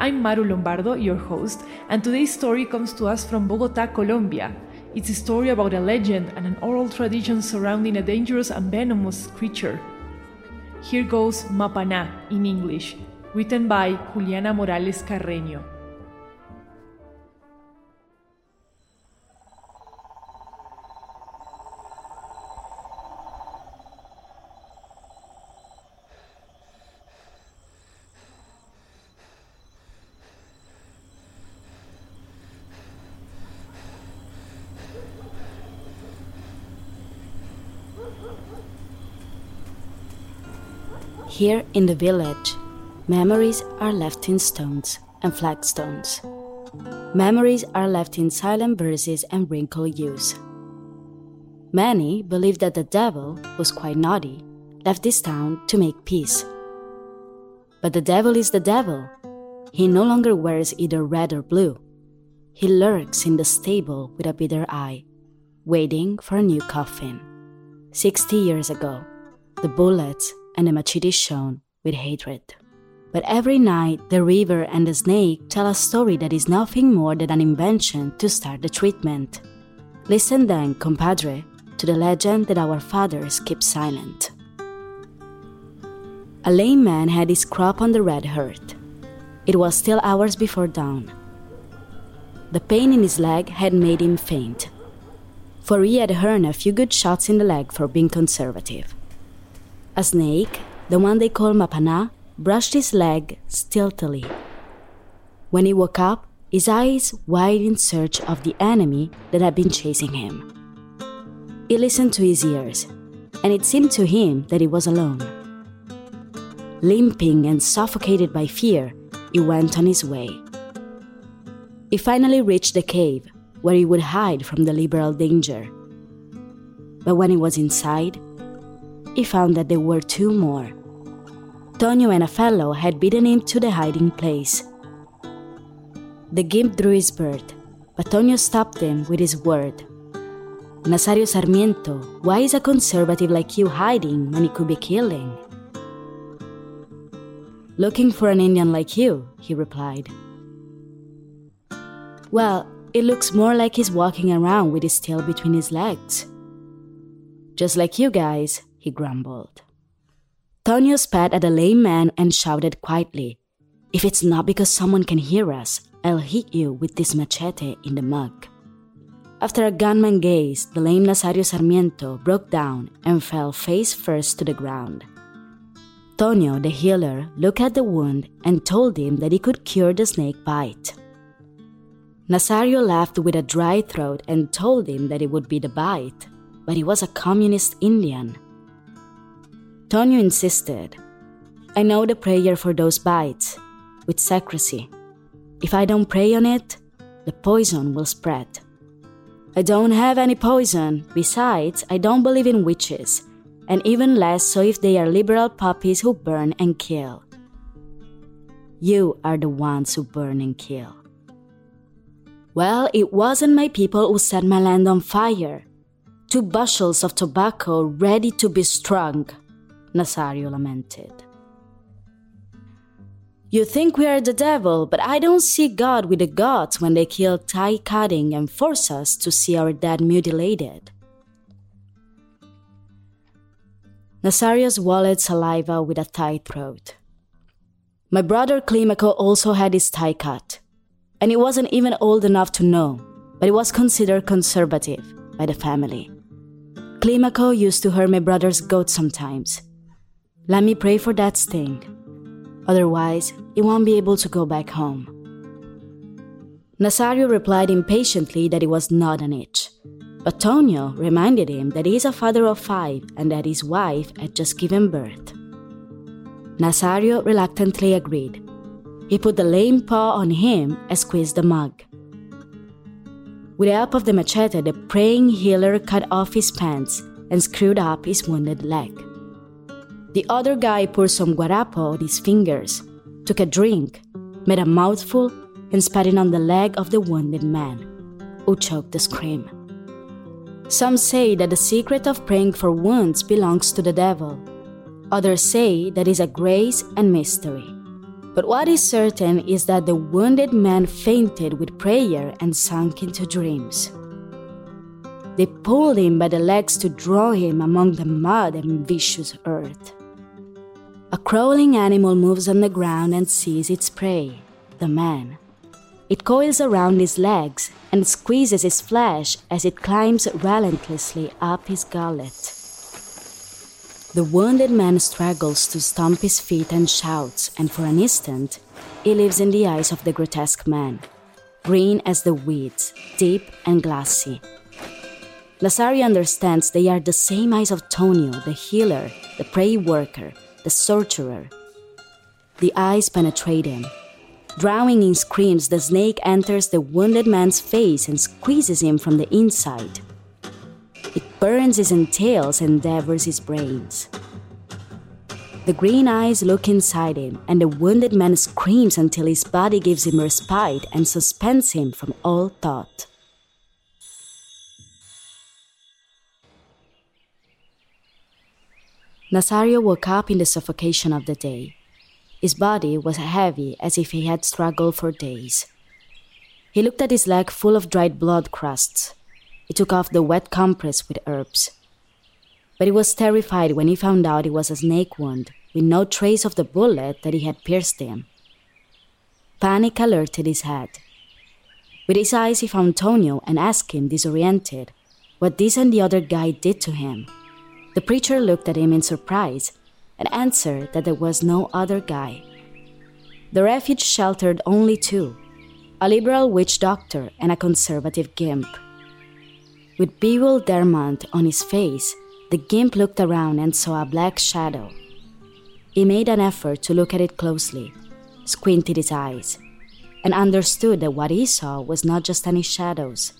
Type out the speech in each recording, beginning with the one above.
I'm Maru Lombardo, your host, and today's story comes to us from Bogota, Colombia. It's a story about a legend and an oral tradition surrounding a dangerous and venomous creature. Here goes Mapana in English, written by Juliana Morales Carreño. Here in the village, memories are left in stones and flagstones. Memories are left in silent verses and wrinkled yews. Many believe that the devil, who's quite naughty, left this town to make peace. But the devil is the devil. He no longer wears either red or blue. He lurks in the stable with a bitter eye, waiting for a new coffin. Sixty years ago, the bullets and the machete shone with hatred. But every night, the river and the snake tell a story that is nothing more than an invention to start the treatment. Listen then, compadre, to the legend that our fathers keep silent. A lame man had his crop on the red hearth. It was still hours before dawn. The pain in his leg had made him faint, for he had earned a few good shots in the leg for being conservative. A snake, the one they call Mapana, brushed his leg stealthily. When he woke up, his eyes wide in search of the enemy that had been chasing him. He listened to his ears, and it seemed to him that he was alone. Limping and suffocated by fear, he went on his way. He finally reached the cave where he would hide from the liberal danger. But when he was inside, he found that there were two more. Tonio and a fellow had beaten him to the hiding place. The gimp drew his bird, but Tonio stopped him with his word. Nazario Sarmiento, why is a conservative like you hiding when he could be killing? Looking for an Indian like you, he replied. Well, it looks more like he's walking around with his tail between his legs. Just like you guys, he grumbled. Tonio spat at the lame man and shouted quietly, If it's not because someone can hear us, I'll hit you with this machete in the mug. After a gunman gaze, the lame Nazario Sarmiento broke down and fell face first to the ground. Tonio, the healer, looked at the wound and told him that he could cure the snake bite. Nazario laughed with a dry throat and told him that it would be the bite, but he was a communist Indian. Tonio insisted, I know the prayer for those bites, with secrecy. If I don't pray on it, the poison will spread. I don't have any poison. Besides, I don't believe in witches, and even less so if they are liberal puppies who burn and kill. You are the ones who burn and kill. Well, it wasn't my people who set my land on fire. Two bushels of tobacco ready to be strung, Nazario lamented. You think we are the devil, but I don't see God with the gods when they kill tie cutting and force us to see our dead mutilated. Nazario swallowed saliva with a tight throat. My brother Climaco also had his tie cut. and he wasn't even old enough to know, but he was considered conservative by the family. Climaco used to hurt my brother's goat sometimes. Let me pray for that sting. Otherwise, he won't be able to go back home. Nazario replied impatiently that it was not an itch, but Tonio reminded him that he is a father of five and that his wife had just given birth. Nazario reluctantly agreed. He put the lame paw on him and squeezed the mug. With the help of the machete, the praying healer cut off his pants and screwed up his wounded leg. The other guy poured some guarapo on his fingers, took a drink, made a mouthful, and spat it on the leg of the wounded man, who choked a scream. Some say that the secret of praying for wounds belongs to the devil. Others say that is a grace and mystery. But what is certain is that the wounded man fainted with prayer and sank into dreams. They pulled him by the legs to draw him among the mud and vicious earth. A crawling animal moves on the ground and sees its prey, the man. It coils around his legs and squeezes his flesh as it climbs relentlessly up his gullet. The wounded man struggles to stomp his feet and shouts, and for an instant, he lives in the eyes of the grotesque man, green as the weeds, deep and glassy. Nazario understands they are the same eyes of Tonio, the healer, the prey worker, the sorcerer. The eyes penetrate him, Drowning in screams, the snake enters the wounded man's face and squeezes him from the inside. It burns his entrails and devours his brains. The green eyes look inside him, and the wounded man screams until his body gives him respite and suspends him from all thought. Nazario woke up in the suffocation of the day. His body was heavy as if he had struggled for days. He looked at his leg full of dried blood crusts. He took off the wet compress with herbs. But he was terrified when he found out it was a snake wound, with no trace of the bullet that he had pierced him. Panic alerted his head. With his eyes, he found Tonio and asked him, disoriented, what this and the other guy did to him. The preacher looked at him in surprise and answered that there was no other guy. The refuge sheltered only two a liberal witch doctor and a conservative gimp. With bewilderment on his face, the gimp looked around and saw a black shadow. He made an effort to look at it closely, squinted his eyes, and understood that what he saw was not just any shadows,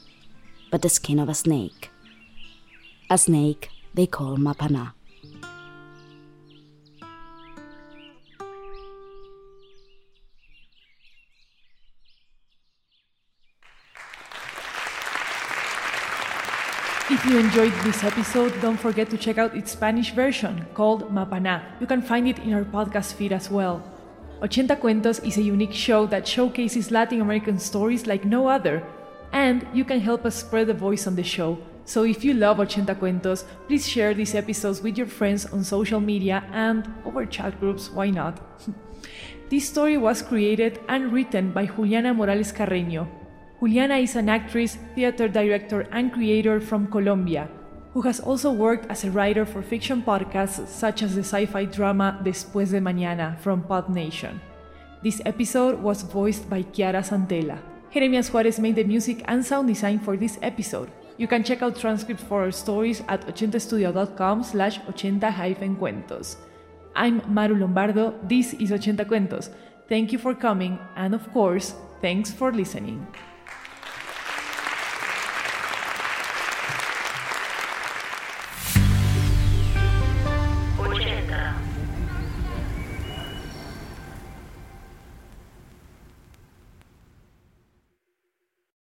but the skin of a snake. A snake they call Mapana. If you enjoyed this episode, don't forget to check out its Spanish version called Mapana. You can find it in our podcast feed as well. Ochenta Cuentos is a unique show that showcases Latin American stories like no other, and you can help us spread the voice on the show. So if you love Ochenta Cuentos, please share these episodes with your friends on social media and over chat groups, why not? this story was created and written by Juliana Morales Carreño, Juliana is an actress, theater director, and creator from Colombia, who has also worked as a writer for fiction podcasts such as the sci fi drama Después de Mañana from Pod Nation. This episode was voiced by Chiara Santella. Jeremias Juarez made the music and sound design for this episode. You can check out transcripts for our stories at ochentastudio.com slash ochenta-cuentos. I'm Maru Lombardo, this is Ochenta Cuentos. Thank you for coming, and of course, thanks for listening.